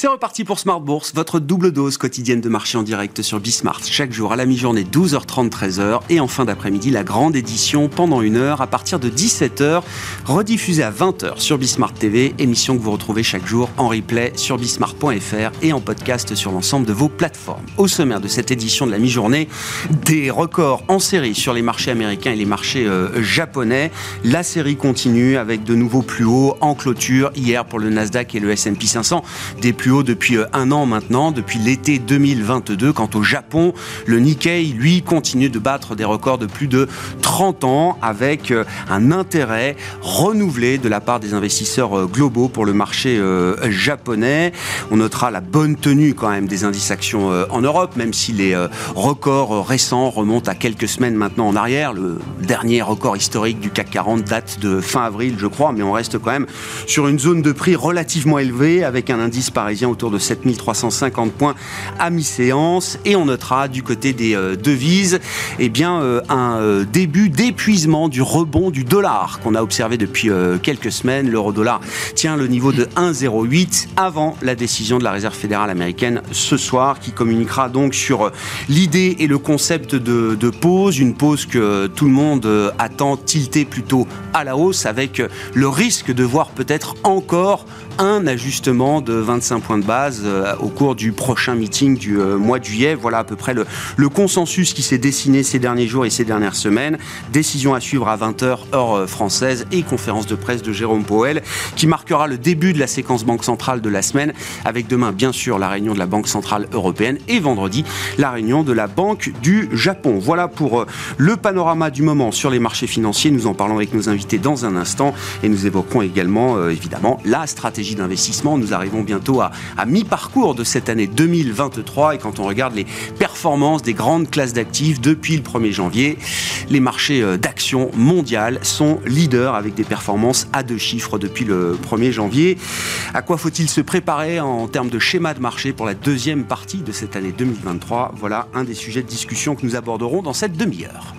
C'est reparti pour Smart Bourse, votre double dose quotidienne de marché en direct sur Bismart. Chaque jour à la mi-journée, 12h30, 13h. Et en fin d'après-midi, la grande édition pendant une heure à partir de 17h, rediffusée à 20h sur Bismart TV. Émission que vous retrouvez chaque jour en replay sur bismart.fr et en podcast sur l'ensemble de vos plateformes. Au sommaire de cette édition de la mi-journée, des records en série sur les marchés américains et les marchés euh, japonais. La série continue avec de nouveaux plus hauts en clôture hier pour le Nasdaq et le S&P 500. Des plus depuis euh, un an maintenant, depuis l'été 2022. Quant au Japon, le Nikkei, lui, continue de battre des records de plus de 30 ans avec euh, un intérêt renouvelé de la part des investisseurs euh, globaux pour le marché japonais. On notera la bonne tenue quand même des indices actions en Europe, même si les records récents remontent à quelques semaines maintenant en arrière. Le dernier record historique du CAC 40 date de fin avril, je crois, mais on reste quand même sur une zone de prix relativement élevée avec un indice parisien autour de 7350 points à mi-séance. Et on notera du côté des euh, devises eh bien, euh, un euh, début d'épuisement du rebond du dollar qu'on a observé depuis quelques semaines. L'euro-dollar tient le niveau de 1,08 avant la décision de la Réserve fédérale américaine ce soir qui communiquera donc sur l'idée et le concept de, de pause, une pause que tout le monde attend tilter plutôt à la hausse avec le risque de voir peut-être encore un ajustement de 25 points de base euh, au cours du prochain meeting du euh, mois de juillet. Voilà à peu près le, consensus qui s'est dessiné ces derniers jours et ces dernières semaines. Décision à suivre à 20h heure euh, française et conférence de presse de Jérôme Powell qui marquera le début de la séquence Banque centrale de la semaine avec demain bien sûr la réunion de la Banque centrale européenne et vendredi la réunion de la Banque du Japon. Voilà pour le panorama du moment sur les marchés financiers. Nous en parlons avec nos invités dans un instant et nous évoquerons également évidemment la stratégie d'investissement. Nous arrivons bientôt à, à mi-parcours de cette année 2023 et quand on regarde les performances des grandes classes d'actifs depuis le 1er janvier, les marchés euh, d'actions mondiales sont leaders avec des performances à deux chiffres depuis le 1er janvier. À quoi faut-il se préparer en termes de schéma de marché pour la deuxième partie de cette année 2023 Voilà un des sujets de discussion que nous aborderons dans cette demi-heure.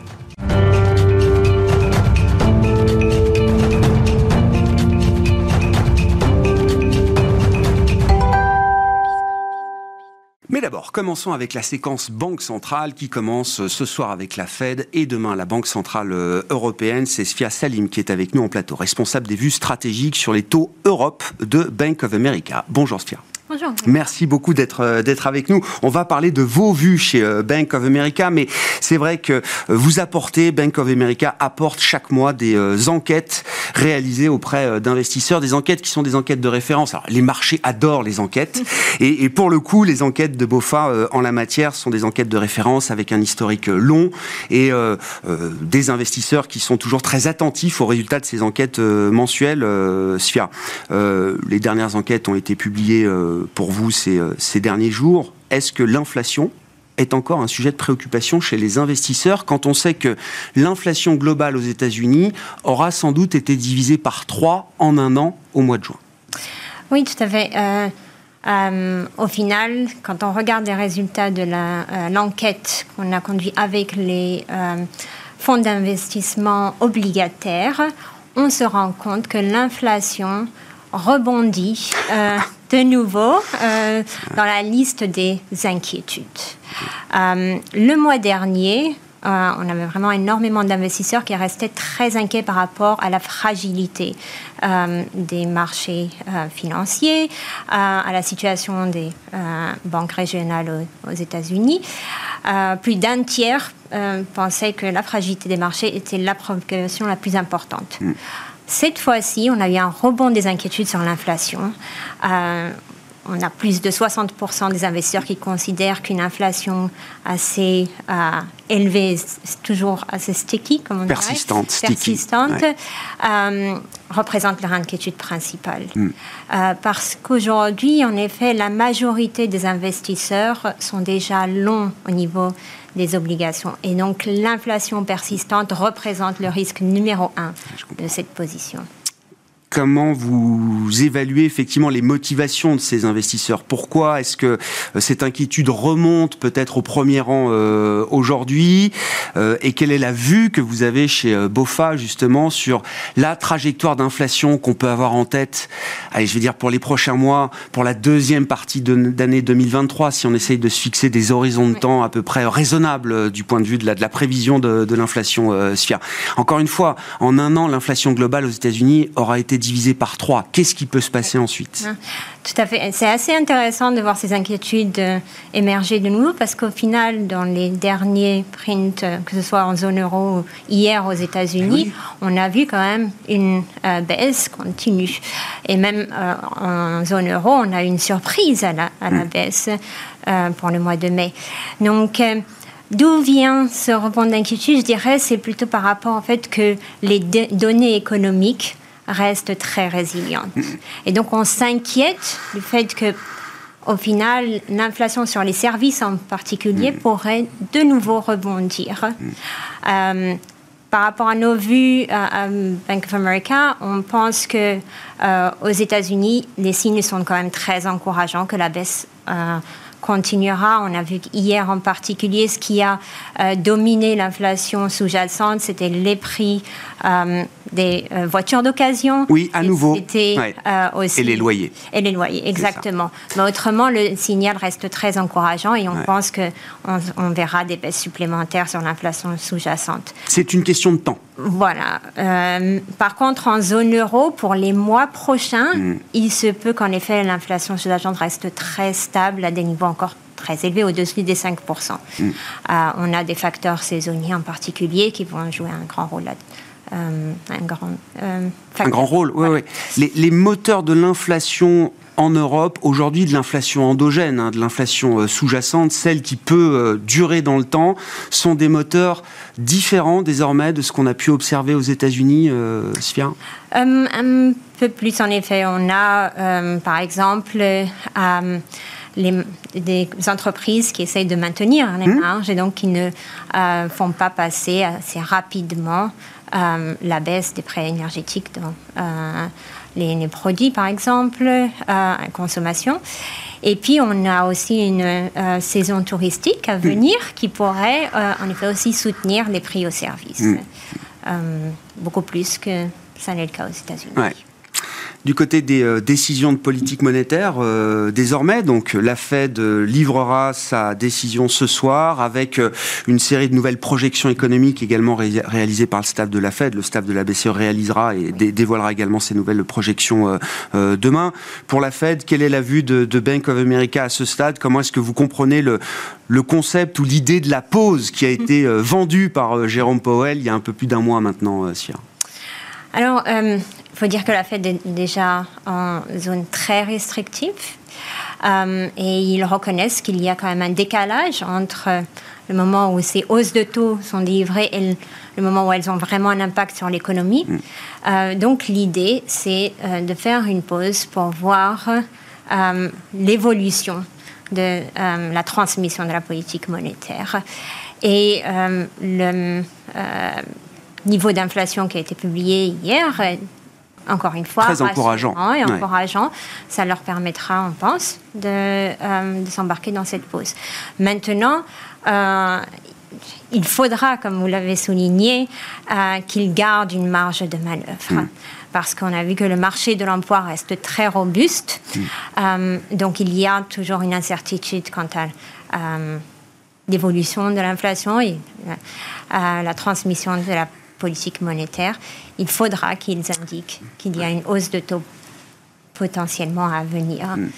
D'abord, commençons avec la séquence Banque centrale qui commence ce soir avec la Fed et demain la Banque centrale euh, européenne. C'est Sfia Salim qui est avec nous en plateau, responsable des vues stratégiques sur les taux Europe de Bank of America. Bonjour Sfia. Bonjour. Merci beaucoup d'être euh, d'être avec nous. On va parler de vos vues chez euh, Bank of America, mais c'est vrai que euh, vous apportez, Bank of America apporte chaque mois des enquêtes réalisées auprès d'investisseurs, des enquêtes qui sont des enquêtes de référence. Alors, les marchés adorent les enquêtes, et, et pour le coup, les enquêtes de BOFA en la matière sont des enquêtes de référence avec un historique long et euh, des investisseurs qui sont toujours très attentifs aux résultats de ces enquêtes mensuelles. SFIA, les dernières enquêtes ont été publiées pour vous euh, ces, derniers jours. Est-ce que l'inflation est encore un sujet de préoccupation chez les investisseurs quand on sait que l'inflation globale aux États-Unis aura sans doute été divisée par trois en un an au mois de juin? Oui, tout à fait. Euh, euh, au final, quand on regarde les résultats de l'enquête qu'on a conduite avec les fonds d'investissement obligataires, on se rend compte que l'inflation rebondit de nouveau euh, dans la liste des inquiétudes. Euh, le mois dernier, euh, on avait vraiment énormément d'investisseurs qui restaient très inquiets par rapport à la fragilité des marchés financiers, à la situation des banques régionales aux, États-Unis. plus d'un tiers pensait que la fragilité des marchés était la préoccupation la plus importante. Mm. Cette fois-ci, on a eu un rebond des inquiétudes sur l'inflation. Euh, on a plus de 60% des investisseurs qui considèrent qu'une inflation assez euh, élevée, toujours assez sticky, comme on persistante, dirait, persistante, euh, représente leur inquiétude principale. Hmm. parce qu'aujourd'hui, en effet, la majorité des investisseurs sont déjà longs au niveau des obligations. Et donc l'inflation persistante représente le risque numéro un de cette position. Comment vous évaluez effectivement les motivations de ces investisseurs? Pourquoi est-ce que euh, cette inquiétude remonte peut-être au premier rang euh, aujourd'hui euh, Et quelle est la vue que vous avez chez BOFA justement sur la trajectoire d'inflation qu'on peut avoir en tête? Allez, je vais dire pour les prochains mois, pour la deuxième partie d'année 2023, si on essaye de se fixer des horizons de temps à peu près raisonnables du point de vue de la, de la prévision de, de l'inflation euh, Encore une fois, en un an, l'inflation globale aux États-Unis aura été divisé par trois. Qu'est-ce qui peut se passer ensuite? Hein, Tout à fait. C'est assez intéressant de voir ces inquiétudes euh, émerger de nouveau parce qu'au final, dans les derniers prints, euh, que ce soit en zone euro ou hier aux États-Unis, on a vu quand même une euh, baisse continue. Et même en zone euro, on a une surprise à la, à la mm. baisse pour le mois de mai. Donc, D'où vient ce rebond d'inquiétude? Je dirais c'est plutôt par rapport au fait que les données économiques reste très résiliente. Et donc on s'inquiète du fait que au final, l'inflation sur les services en particulier pourrait de nouveau rebondir. Euh, par rapport à nos vues à, Bank of America, on pense que euh, aux États-Unis, les signes sont quand même très encourageants que la baisse euh, continuera. On a vu hier en particulier ce qui a euh, dominé l'inflation sous-jacente, c'était les prix euh, des euh, voitures d'occasion. Oui, à nouveau. Aussi et les loyers. Et les loyers, exactement. Mais autrement, le signal reste très encourageant et on pense que on, verra des baisses supplémentaires sur l'inflation sous-jacente. C'est une question de temps. Voilà. par contre, en zone euro, pour les mois prochains, hmm. il se peut qu'en effet l'inflation sous-jacente reste très stable à des niveaux encore très élevé, au-dessus des 5%. Mm. Euh, on a des facteurs saisonniers en particulier qui vont jouer un grand rôle là euh, un, grand, euh, un grand rôle, oui, oui. Les, moteurs de l'inflation en Europe, aujourd'hui de l'inflation endogène, hein, de l'inflation sous-jacente, celle qui peut durer dans le temps, sont des moteurs différents désormais de ce qu'on a pu observer aux États-Unis, euh, Un peu plus en effet. On a par exemple les, des entreprises qui essayent de maintenir les mmh. marges et donc qui ne euh, font pas passer assez rapidement euh, la baisse des prix énergétiques dans euh, les, produits, par exemple, à consommation. Et puis, on a aussi une saison touristique à mmh. venir qui pourrait, en effet, aussi soutenir les prix au service. Mmh. beaucoup plus que ça n'est le cas aux États-Unis du côté des euh, décisions de politique monétaire, euh, désormais, donc la Fed euh, livrera sa décision ce soir avec une série de nouvelles projections économiques également réalisées par le staff de la Fed. Le staff de la BCE réalisera et dévoilera également ces nouvelles projections demain. Pour la Fed, quelle est la vue de, Bank of America à ce stade? Comment est-ce que vous comprenez le, le concept ou l'idée de la pause qui a été vendue par Jérôme Powell il y a un peu plus d'un mois maintenant, Sia? Alors, il faut dire que la Fed est déjà en zone très restrictive euh, et ils reconnaissent qu'il y a quand même un décalage entre le moment où ces hausses de taux sont livrées et le, moment où elles ont vraiment un impact sur l'économie. Mm. Euh, donc l'idée, c'est euh, de faire une pause pour voir l'évolution de la transmission de la politique monétaire. Et le niveau d'inflation qui a été publié hier encore une fois, très encourageant. Et encourageant. Ça leur permettra, on pense, de, euh, s'embarquer dans cette pause. Maintenant, euh, il faudra, comme vous l'avez souligné, euh, qu'ils gardent une marge de manœuvre. Mm. Parce qu'on a vu que le marché de l'emploi reste très robuste. Mm. donc il y a toujours une incertitude quant à l'évolution de l'inflation et la transmission de la politique monétaire, il faudra qu'ils indiquent qu'il y a une hausse de taux potentiellement à venir. Mm.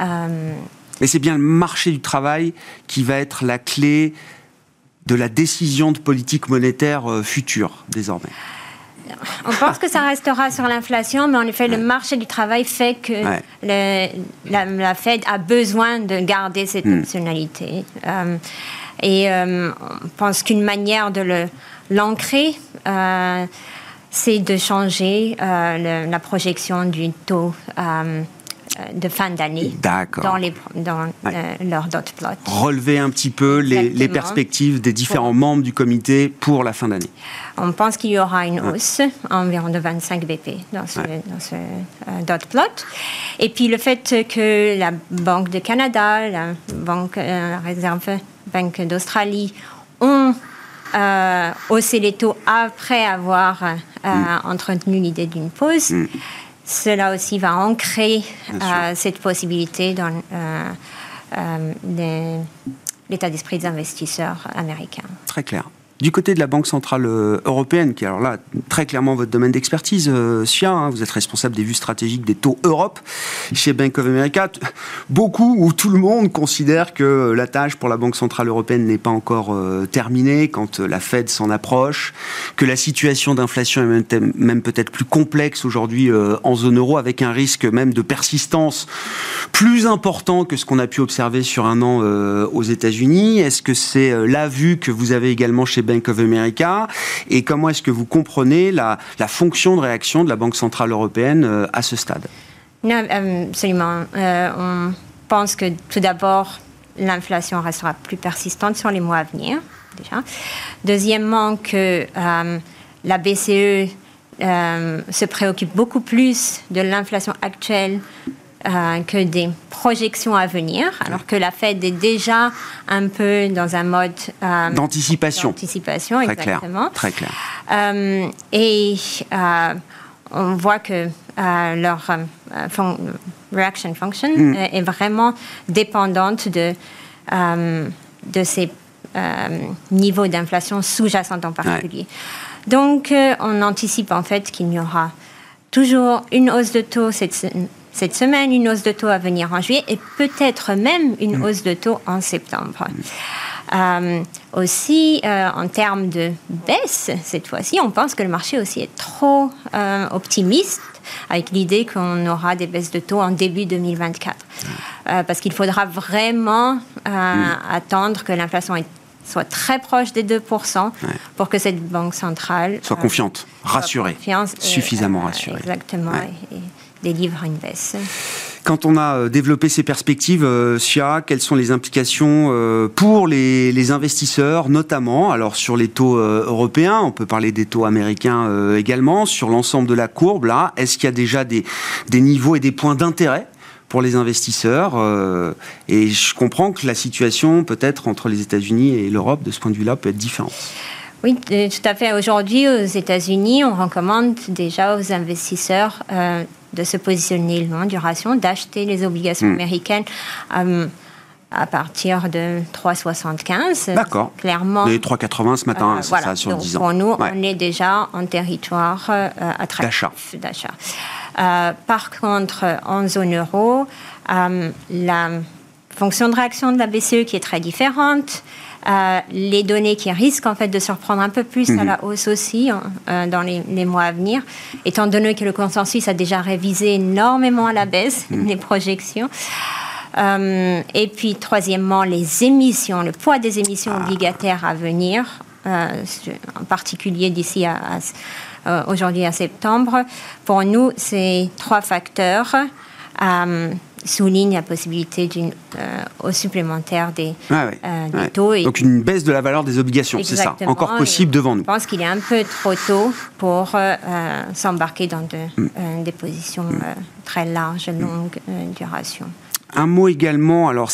Euh, Mais c'est bien le marché du travail qui va être la clé de la décision de politique monétaire euh, future, désormais. On pense que ça restera sur l'inflation, mais en effet, le marché du travail fait que la, Fed a besoin de garder cette mm. optionnalité. Euh, et on pense qu'une manière de le L'ancrer, euh, c'est de changer euh, la projection du taux euh, de fin d'année dans, les, dans leur dot plot. Relever un petit peu les, perspectives des différents membres du comité pour la fin d'année. On pense qu'il y aura une hausse, environ de 25 BP dans ce, dans ce dot plot. Et puis le fait que la Banque de Canada, la Banque la Réserve Banque d'Australie ont euh, hausser les taux après avoir euh, mm. entretenu l'idée d'une pause. Mm. Cela aussi va ancrer euh, cette possibilité dans l'état d'esprit des investisseurs américains. Très clair. Du côté de la Banque Centrale euh, Européenne, qui est alors là très clairement votre domaine d'expertise, euh, SIA, hein, vous êtes responsable des vues stratégiques des taux Europe chez Bank of America. Beaucoup ou tout le monde considère que la tâche pour la Banque Centrale Européenne n'est pas encore euh, terminée quand la Fed s'en approche, que la situation d'inflation est même peut-être plus complexe aujourd'hui en zone euro avec un risque même de persistance plus important que ce qu'on a pu observer sur un an aux États-Unis. Est-ce que c'est la vue que vous avez également chez Bank of America Et comment est-ce que vous comprenez la, fonction de réaction de la Banque Centrale Européenne euh, à ce stade? Non, euh, Absolument. Euh, on pense que tout d'abord, l'inflation restera plus persistante sur les mois à venir, déjà. Deuxièmement, que la BCE se préoccupe beaucoup plus de l'inflation actuelle euh, que des projections à venir, alors que la Fed est déjà un peu dans un mode euh, d'anticipation. D'anticipation, exactement. Très clair. Euh, et on voit que leur reaction function mm. est vraiment dépendante de, de ces niveaux d'inflation sous-jacente en particulier. Donc, on anticipe en fait qu'il y aura toujours une hausse de taux cette, cette semaine, une hausse de taux à venir en juillet et peut-être même une mm. hausse de taux en septembre. Euh, aussi, euh, en termes de baisse, cette fois-ci, on pense que le marché aussi est trop euh, optimiste avec l'idée qu'on aura des baisses de taux en début 2024. parce qu'il faudra vraiment mm. attendre que l'inflation soit très proche des 2% pour que cette banque centrale soit confiante, rassurée, suffisamment rassurée. Exactement délivre une baisse. Quand on a euh, développé ces perspectives, euh, SIA, quelles sont les implications euh, pour les, investisseurs, notamment? Alors sur les taux européens, on peut parler des taux américains également, sur l'ensemble de la courbe, là, est-ce qu'il y a déjà des, des niveaux et des points d'intérêt pour les investisseurs. et je comprends que la situation, peut-être, entre les États-Unis et l'Europe, de ce point de vue-là, peut être différente. Oui, tout à fait. Aujourd'hui, aux États-Unis, on recommande déjà aux investisseurs de se positionner longue duration, d'acheter les obligations hmm. américaines. Euh, à partir de 3,75. D'accord. Clairement. Les 3,80 ce matin, euh, c'est ça, sur 10 ans. Pour nous, on est déjà en territoire euh, attractif d'achat. par contre, en zone euro, la fonction de réaction de la BCE qui est très différente, euh, les données qui risquent en fait de surprendre un peu plus à la mhm. hausse aussi hein, euh, dans les, mois à venir, étant donné que le consensus a déjà révisé énormément à la baisse mhm. les projections. Euh, et puis troisièmement, les émissions, le poids des émissions ah. obligataires à venir, en particulier d'ici à aujourd'hui à septembre. Pour nous, c'est trois facteurs souligne la possibilité d'une euh, hausse supplémentaire des, euh, taux. Et Donc une baisse de la valeur des obligations, c'est ça, encore possible devant nous. Je pense qu'il est un peu trop tôt pour euh, s'embarquer dans mm. des positions très larges, longues duration. Un mot également, alors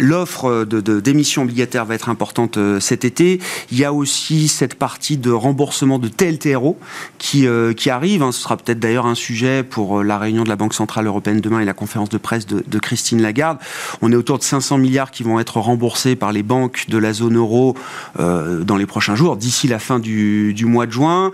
l'offre de, d'émissions obligataires va être importante euh, cet été. Il y a aussi cette partie de remboursement de TLTRO qui, euh, qui arrive. Hein. Ce sera peut-être d'ailleurs un sujet pour euh, la réunion de la Banque Centrale Européenne demain et la conférence de presse de, de, Christine Lagarde. On est autour de 500 milliards qui vont être remboursés par les banques de la zone euro dans les prochains jours, d'ici la fin du, du mois de juin.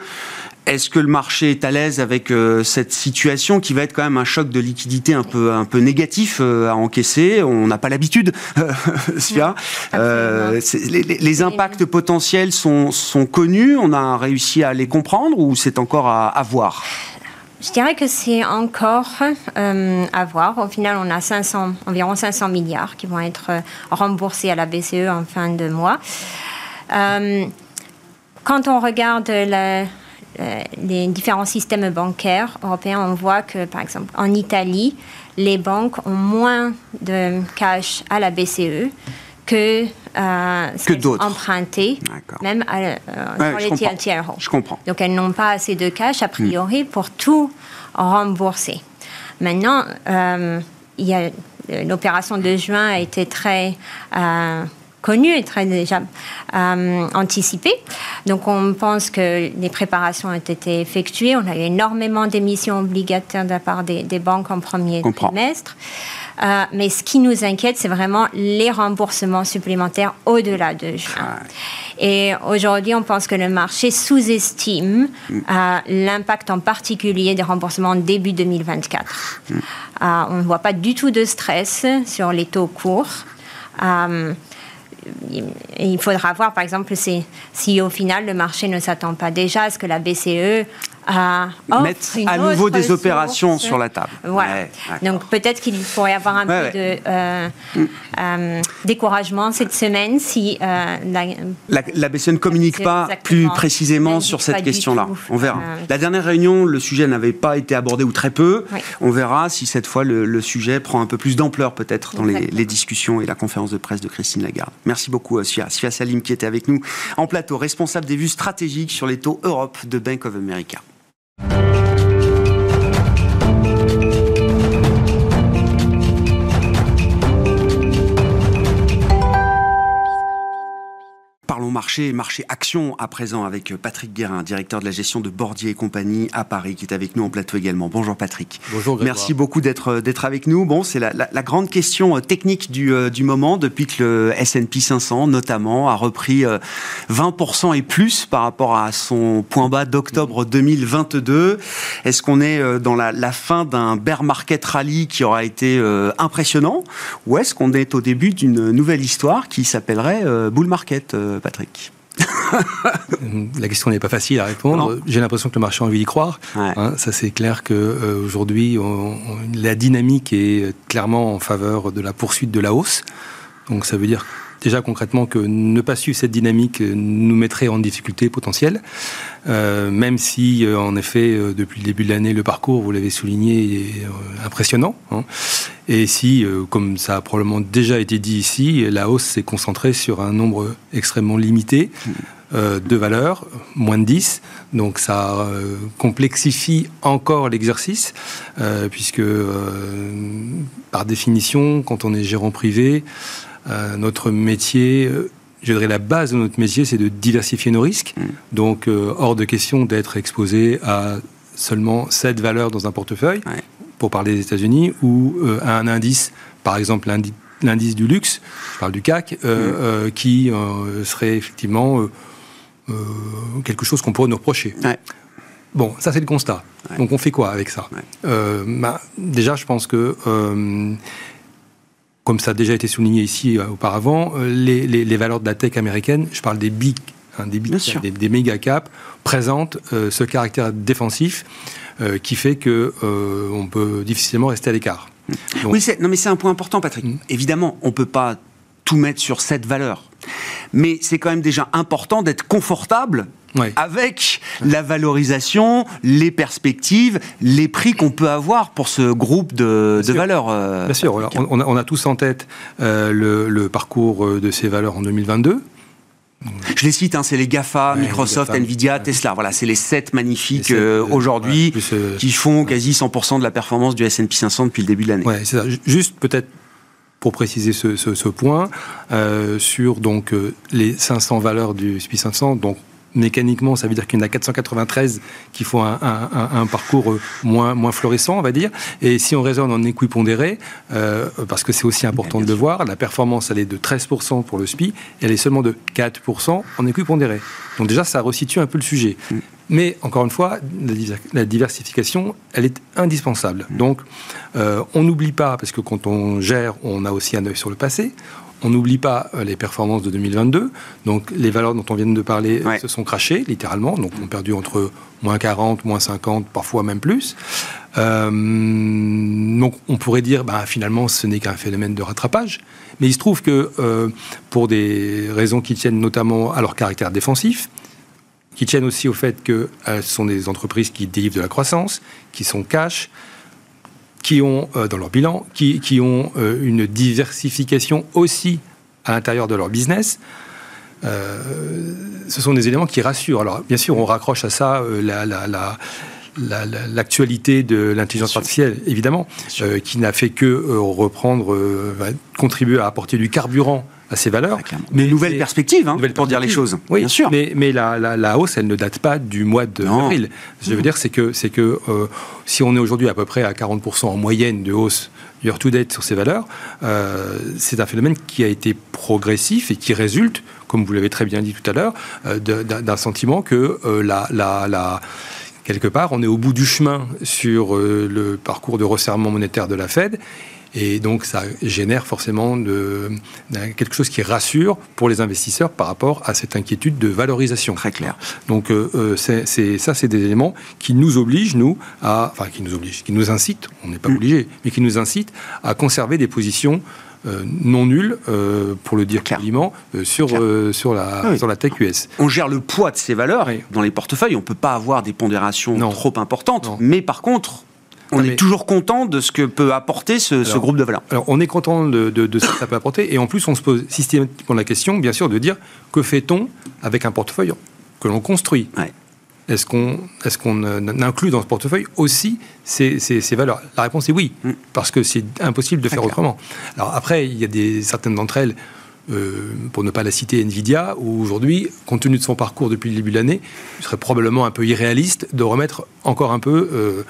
Est-ce que le marché est à l'aise avec euh, cette situation qui va être quand même un choc de liquidité un peu, un peu négatif euh, à encaisser? On n'a pas l'habitude, Sfia. Euh, les, impacts potentiels sont, sont, connus, on a réussi à les comprendre ou c'est encore à, à, voir? Je dirais que c'est encore à voir. Au final, on a 500, environ 500 milliards qui vont être remboursés à la BCE en fin de mois. quand on regarde la, les différents systèmes bancaires européens, on voit que, par exemple, en Italie, les banques ont moins de cash à la BCE que, euh, que d'autres empruntées, même à, euh, sur les tiers. Je comprends. Donc elles n'ont pas assez de cash a priori hmm. pour tout rembourser. Maintenant, euh, a l'opération de juin a été très euh, connu et très déjà euh, anticipé. Donc on pense que les préparations ont été effectuées. On a eu énormément d'émissions obligataires de la part des, banques en premier trimestre. Euh, mais ce qui nous inquiète, c'est vraiment les remboursements supplémentaires au-delà de juin. Et aujourd'hui, on pense que le marché sous-estime mm. euh, l'impact en particulier des remboursements début 2024. Mm. on ne voit pas du tout de stress sur les taux courts il faudra voir, par exemple, si, au final le marché ne s'attend pas. Déjà à ce que la BCE à mettre à nouveau des opérations sur la table. Voilà. Donc peut-être qu'il pourrait y avoir un peu de euh, euh, découragement cette semaine si euh, la, la, BCE ne communique pas plus précisément sur cette question-là. On verra. La dernière réunion, le sujet n'avait pas été abordé ou très peu. On verra si cette fois le, sujet prend un peu plus d'ampleur peut-être dans les, les, discussions et la conférence de presse de Christine Lagarde. Merci beaucoup Sia. Sia Salim qui était avec nous en plateau, responsable des vues stratégiques sur les taux Europe de Bank of America. Thank you. Parlons marché, marché action à présent avec Patrick Guérin, directeur de la gestion de Bordier et compagnie à Paris, qui est avec nous en plateau également. Bonjour Patrick. Bonjour Grégoire. Merci beaucoup d'être d'être avec nous. Bon, c'est la, la, grande question euh, technique du, euh, du moment depuis que le S&P 500 notamment a repris 20% euh, et plus par rapport à son point bas d'octobre 2022. Est-ce qu'on est dans la, la fin d'un bear market rally qui aura été impressionnant ou est-ce qu'on est au début d'une nouvelle histoire qui s'appellerait bull market Patrick? la question n'est pas facile à répondre. J'ai l'impression que le marché a envie d'y croire. Hein. ça, c'est clair qu'aujourd'hui, euh, la dynamique est clairement en faveur de la poursuite de la hausse. Donc, ça veut dire déjà concrètement que ne pas suivre cette dynamique nous mettrait en difficulté potentielle, euh, même si euh, en effet euh, depuis le début de l'année le parcours, vous l'avez souligné, est impressionnant. Hein. Et si, comme ça a probablement déjà été dit ici, la hausse s'est concentrée sur un nombre extrêmement limité de valeurs, moins de 10. Donc ça complexifie encore l'exercice, puisque par définition, quand on est gérant privé, euh, notre métier, euh, je dirais la base de notre métier, c'est de diversifier nos risques. Mm. Donc, euh, hors de question d'être exposé à seulement cette valeur dans un portefeuille, pour parler des États-Unis, ou à un indice, par exemple l'indice du luxe, je parle du CAC, mm. qui serait effectivement quelque chose qu'on pourrait nous reprocher. Bon, ça c'est le constat. Donc on fait quoi avec ça? Bah, Déjà, je pense que comme ça a déjà été souligné ici euh, auparavant, euh, les, valeurs de la tech américaine, je parle des big, hein, des, big des, des, méga caps, présentent euh, ce caractère défensif qui fait que on peut difficilement rester à l'écart. Oui, non, mais c'est un point important, Patrick. Mm. Évidemment, on peut pas tout mettre sur cette valeur, mais c'est quand même déjà important d'être confortable avec la valorisation, les perspectives, les prix qu'on peut avoir pour ce groupe de, valeurs. Euh, Bien sûr, on, a, tous en tête euh, le, parcours euh, de ces valeurs en 2022. Je les cite, hein, c'est les GAFA, Microsoft, Nvidia, Tesla. Voilà, c'est les sept magnifiques aujourd'hui qui font quasi 100% de la performance du S&P 500 depuis le début de l'année. Ouais, c'est ça. Juste peut-être pour préciser ce, ce point, sur donc les 500 valeurs du S&P 500, donc mécaniquement, ça veut dire qu'il y en a 493 qui font un, parcours euh, moins, moins florissant, on va dire. Et si on raisonne en équipondéré, euh, parce que c'est aussi important de le voir, la performance, elle est de 13% pour le SPI, elle est seulement de 4% en équipondéré. Donc déjà, ça resitue un peu le sujet. Mm. Mais encore une fois, la diversification, elle est indispensable. Mm. Donc, euh, on n'oublie pas, parce que quand on gère, on a aussi un œil sur le passé. On n'oublie pas euh, les performances de 2022. Donc les valeurs dont on vient de parler se sont crachées, littéralement. Donc on a perdu entre moins 40, moins 50, parfois même plus. Euh, donc on pourrait dire, bah, finalement, ce n'est qu'un phénomène de rattrapage. Mais il se trouve que euh, pour des raisons qui tiennent notamment à leur caractère défensif, qui tiennent aussi au fait que ce sont des entreprises qui délivrent de la croissance, qui sont cash, qui ont dans leur bilan, qui, qui ont une diversification aussi à l'intérieur de leur business. ce sont des éléments qui rassurent. Alors, bien sûr, on raccroche à ça la, la, la l'actualité de l'intelligence artificielle, évidemment, euh, qui n'a fait que euh, reprendre, euh, contribuer à apporter du carburant à ces valeurs. mais nouvelle perspective, hein, pour dire les choses. Oui, bien sûr. Mais, mais la, la, hausse, elle ne date pas du mois d'avril. Je veux dire, c'est que, c'est que si on est aujourd'hui à peu près à 40% en moyenne de hausse year to date sur ces valeurs, c'est un phénomène qui a été progressif et qui résulte, comme vous l'avez très bien dit tout à l'heure, d'un sentiment que la, la quelque part, on est au bout du chemin sur euh, le parcours de resserrement monétaire de la Fed. Et donc, ça génère forcément de, quelque chose qui rassure pour les investisseurs par rapport à cette inquiétude de valorisation. Très clair. Donc, euh, euh, c'est, ça, c'est des éléments qui nous obligent, nous, à. Enfin, qui nous obligent, qui nous incitent, on n'est pas mm. obligé, mais qui nous incitent à conserver des positions euh, non nul, euh, pour le dire clairement, euh, sur, sur, la, ah sur la tech US. On gère le poids de ces valeurs dans les portefeuilles. On ne peut pas avoir des pondérations trop importantes. Mais par contre, on est toujours content de ce que peut apporter ce, groupe de valeurs. Alors, on est content de, de, ce que ça peut apporter. Et en plus, on se pose systématiquement la question, bien sûr, de dire que fait-on avec un portefeuille que l'on construit? Est-ce qu'on est qu'on inclut dans ce portefeuille aussi ces, ces, valeurs? La réponse est oui, mm. parce que c'est impossible de faire autrement. Alors après, il y a des, certaines d'entre elles, euh, pour ne pas la citer, Nvidia, où aujourd'hui, compte tenu de son parcours depuis le début de l'année, il serait probablement un peu irréaliste de remettre encore un peu euh,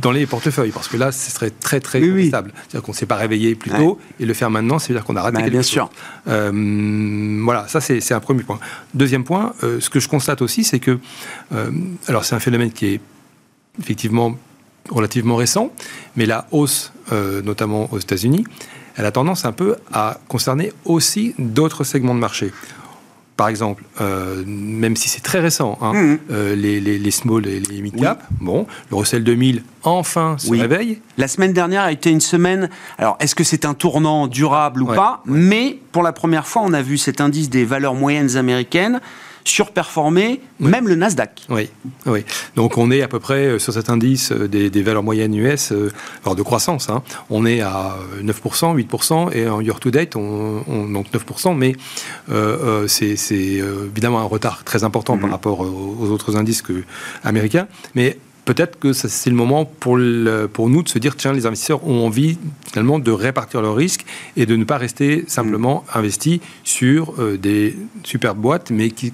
dans les portefeuilles, parce que là, ce serait très très oui, stable. C'est-à-dire qu'on ne s'est pas réveillé plus tôt, et le faire maintenant, c'est-à-dire qu'on a raté bah, quelque bien chose. sûr. Euh, voilà, ça c'est un premier point. Deuxième point, euh, ce que je constate aussi, c'est que, euh, alors c'est un phénomène qui est effectivement relativement récent, mais la hausse, notamment aux États-Unis, elle a tendance un peu à concerner aussi d'autres segments de marché par exemple, euh, même si c'est très récent, hein, mmh. euh, les, les, small et les mid cap, bon, le Russell 2000 enfin se réveille. La semaine dernière a été une semaine. Alors, est-ce que c'est un tournant durable ou pas? Mais pour la première fois, on a vu cet indice des valeurs moyennes américaines surperformer même le Nasdaq. Oui, oui. Donc on est à peu près euh, sur cet indice euh, des, valeurs moyennes US, euh, alors de croissance. Hein. On est à 9%, 8%, et en year to date, on, donc 9%, mais c'est évidemment un retard très important par mhm. rapport aux, autres indices que, américains. Mais peut-être que c'est le moment pour, pour nous de se dire tiens, les investisseurs ont envie finalement de répartir leurs risques et de ne pas rester simplement mhm. investis sur des superbes boîtes, mais qui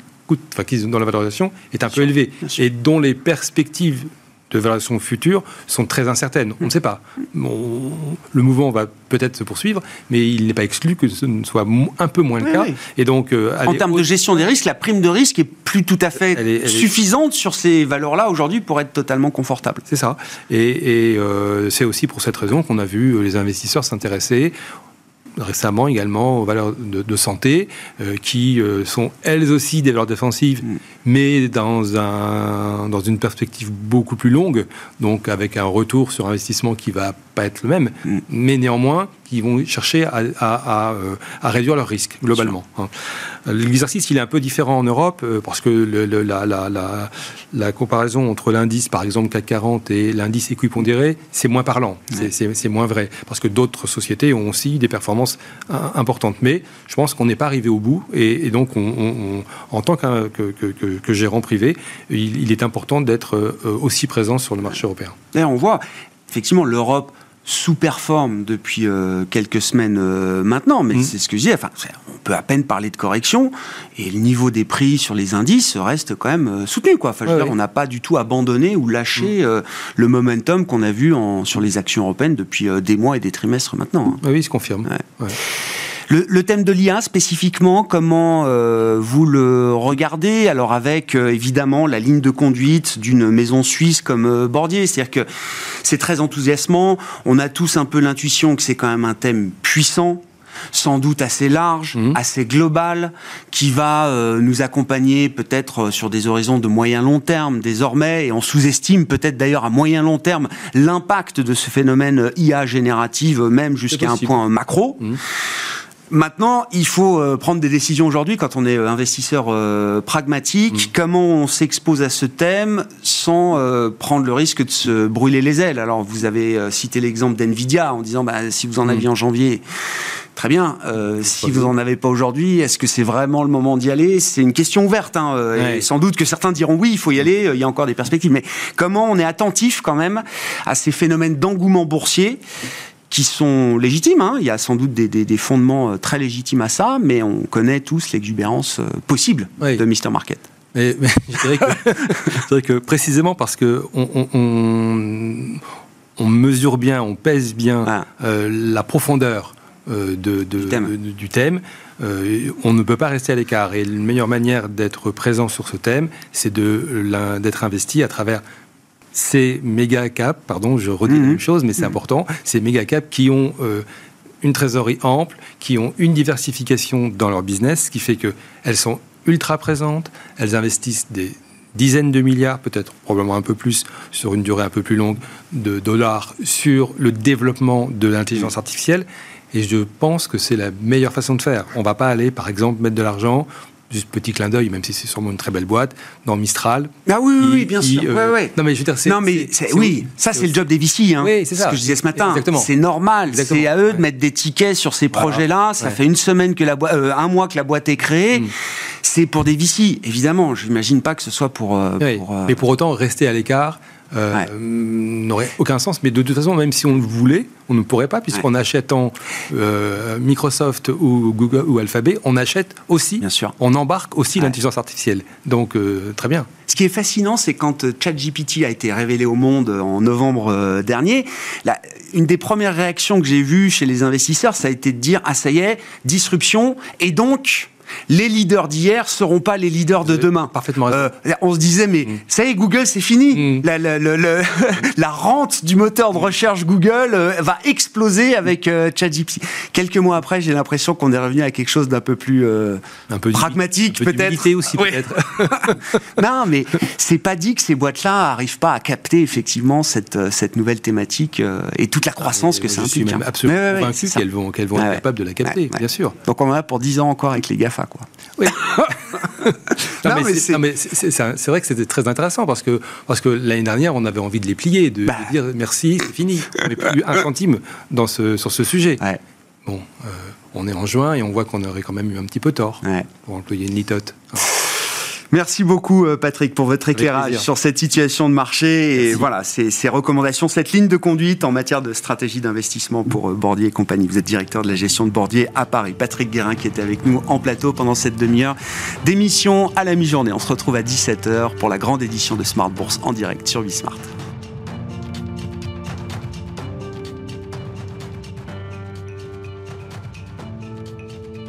enfin, qui, dont la valorisation est un peu élevée et dont les perspectives de valorisation future sont très incertaines. On ne sait pas. le mouvement va peut-être se poursuivre, mais il n'est pas exclu que ce ne soit un peu moins le cas. Et donc, euh, en termes de gestion des risques, la prime de risque est plus tout à fait suffisante sur ces valeurs-là aujourd'hui pour être totalement confortable. C'est ça. Et, euh, c'est aussi pour cette raison qu'on a vu les investisseurs s'intéresser récemment également aux valeurs de, santé, euh, qui euh, sont elles aussi des valeurs défensives, mm. mais dans, un, dans une perspective beaucoup plus longue, donc avec un retour sur investissement qui va pas être le même, mm. mais néanmoins qui vont chercher à, à, euh, réduire leurs risques globalement. Hein. L'exercice il est un peu différent en Europe parce que le, la, la, la, la, comparaison entre l'indice par exemple CAC 40 et l'indice équipondéré c'est moins parlant, c'est moins vrai parce que d'autres sociétés ont aussi des performances importante. Mais je pense qu'on n'est pas arrivé au bout et, donc on, en tant que, que, gérant privé, il, est important d'être euh, aussi présent sur le marché européen. D'ailleurs, on voit effectivement l'Europe sous-performe depuis euh, quelques semaines euh, maintenant, mais mm. c'est ce que je dis. Enfin, on peut à peine parler de correction et le niveau des prix sur les indices reste quand même soutenu. Quoi. Enfin, on n'a pas du tout abandonné ou lâché mm. le momentum qu'on a vu en, sur les actions européennes depuis des mois et des trimestres maintenant. Hein. Oui, se confirme. Le, thème de l'IA spécifiquement, comment euh, vous le regardez? Alors avec euh, évidemment la ligne de conduite d'une maison suisse comme euh, Bordier, c'est-à-dire que c'est très enthousiasmant. On a tous un peu l'intuition que c'est quand même un thème puissant, sans doute assez large, mmh. assez global, qui va nous accompagner peut-être sur des horizons de moyen long terme désormais, et on sous-estime peut-être d'ailleurs à moyen long terme l'impact de ce phénomène IA générative, même jusqu'à un point macro. Mmh. Maintenant, il faut euh, prendre des décisions aujourd'hui quand on est euh, investisseur euh, pragmatique. Mm. Comment on s'expose à ce thème sans prendre le risque de se brûler les ailes? Alors, vous avez cité l'exemple d'NVIDIA en disant bah, si vous en aviez mm. en janvier, très bien. si vous n'en avez pas aujourd'hui, est-ce que c'est vraiment le moment d'y aller? C'est une question ouverte. Hein, et sans doute que certains diront oui, il faut y aller, il y a encore des perspectives. Mais comment on est attentif quand même à ces phénomènes d'engouement boursier qui sont légitimes. Hein. Il y a sans doute des, fondements euh, très légitimes à ça, mais on connaît tous l'exubérance euh, possible de Mr. Market. Mais, je, dirais que, précisément parce que on, mesure bien, on pèse bien ah. euh, la profondeur de, du thème. on ne peut pas rester à l'écart. Et la meilleure manière d'être présent sur ce thème, c'est d'être investi à travers ces méga caps, pardon, je redis la mhm. même chose, mais c'est mhm. important, ces méga caps qui ont euh, une trésorerie ample, qui ont une diversification dans leur business, ce qui fait qu'elles sont ultra présentes, elles investissent des dizaines de milliards, peut-être probablement un peu plus, sur une durée un peu plus longue, de dollars sur le développement de l'intelligence mhm. artificielle. Et je pense que c'est la meilleure façon de faire. On ne va pas aller, par exemple, mettre de l'argent juste petit clin d'œil, même si c'est sûrement une très belle boîte, dans Mistral. Ah oui, oui, bien sûr. Euh, non, mais je veux dire, c'est. Non, mais oui, ça, c'est le job des VC. Hein, oui, c'est ça. Ce que je disais ce matin. C'est normal. C'est à eux de mettre des tickets sur ces projets-là. Ça fait une semaine que la boîte, euh, un mois que la boîte est créée. Mm. C'est pour des VC, évidemment. Je n'imagine pas que ce soit pour. Euh, mais pour autant, rester à l'écart. n'aurait aucun sens. Mais de toute façon, même si on le voulait, on ne pourrait pas, puisqu'en achetant euh, Microsoft ou Google ou Alphabet, on achète aussi, Bien sûr. on embarque aussi l'intelligence artificielle. Donc, euh, très bien. Ce qui est fascinant, c'est quand euh, ChatGPT a été révélé au monde en novembre dernier, une des premières réactions que j'ai vues chez les investisseurs, ça a été de dire Ah, ça y est, disruption, et donc les leaders d'hier seront pas les leaders de demain. Parfaitement euh, on se disait, mais mm. ça y est, Google, c'est fini. Mm. La, rente du moteur de recherche Google euh, va exploser avec euh, ChatGPT. Quelques mois après, j'ai l'impression qu'on est revenu à quelque chose d'un peu plus un peu pragmatique, peut-être. aussi, peut-être. non, mais c'est pas dit que ces boîtes-là arrivent pas à capter effectivement cette, cette nouvelle thématique et toute la ah, croissance que ça implique. Je suis même hein. absolument convaincu qu'elles vont, qu'elles vont être capables de la capter, bien sûr. Donc on en a pour 10 ans encore avec les GAFA. Oui. mais c'est vrai que c'était très intéressant parce que, parce que l'année dernière, on avait envie de les plier, de, bah. dire merci, c'est fini. On n'est plus un centime dans ce, sur ce sujet. Bon, euh, on est en juin et on voit qu'on aurait quand même eu un petit peu tort pour employer une litote. Merci beaucoup euh, Patrick pour votre éclairage sur cette situation de marché et voilà ces, recommandations, cette ligne de conduite en matière de stratégie d'investissement pour euh, Bordier et compagnie. Vous êtes directeur de la gestion de Bordier à Paris. Patrick Guérin qui était avec nous en plateau pendant cette demi-heure d'émission à la mi-journée. On se retrouve à 17h pour la grande édition de Smart Bourse en direct sur Bismart.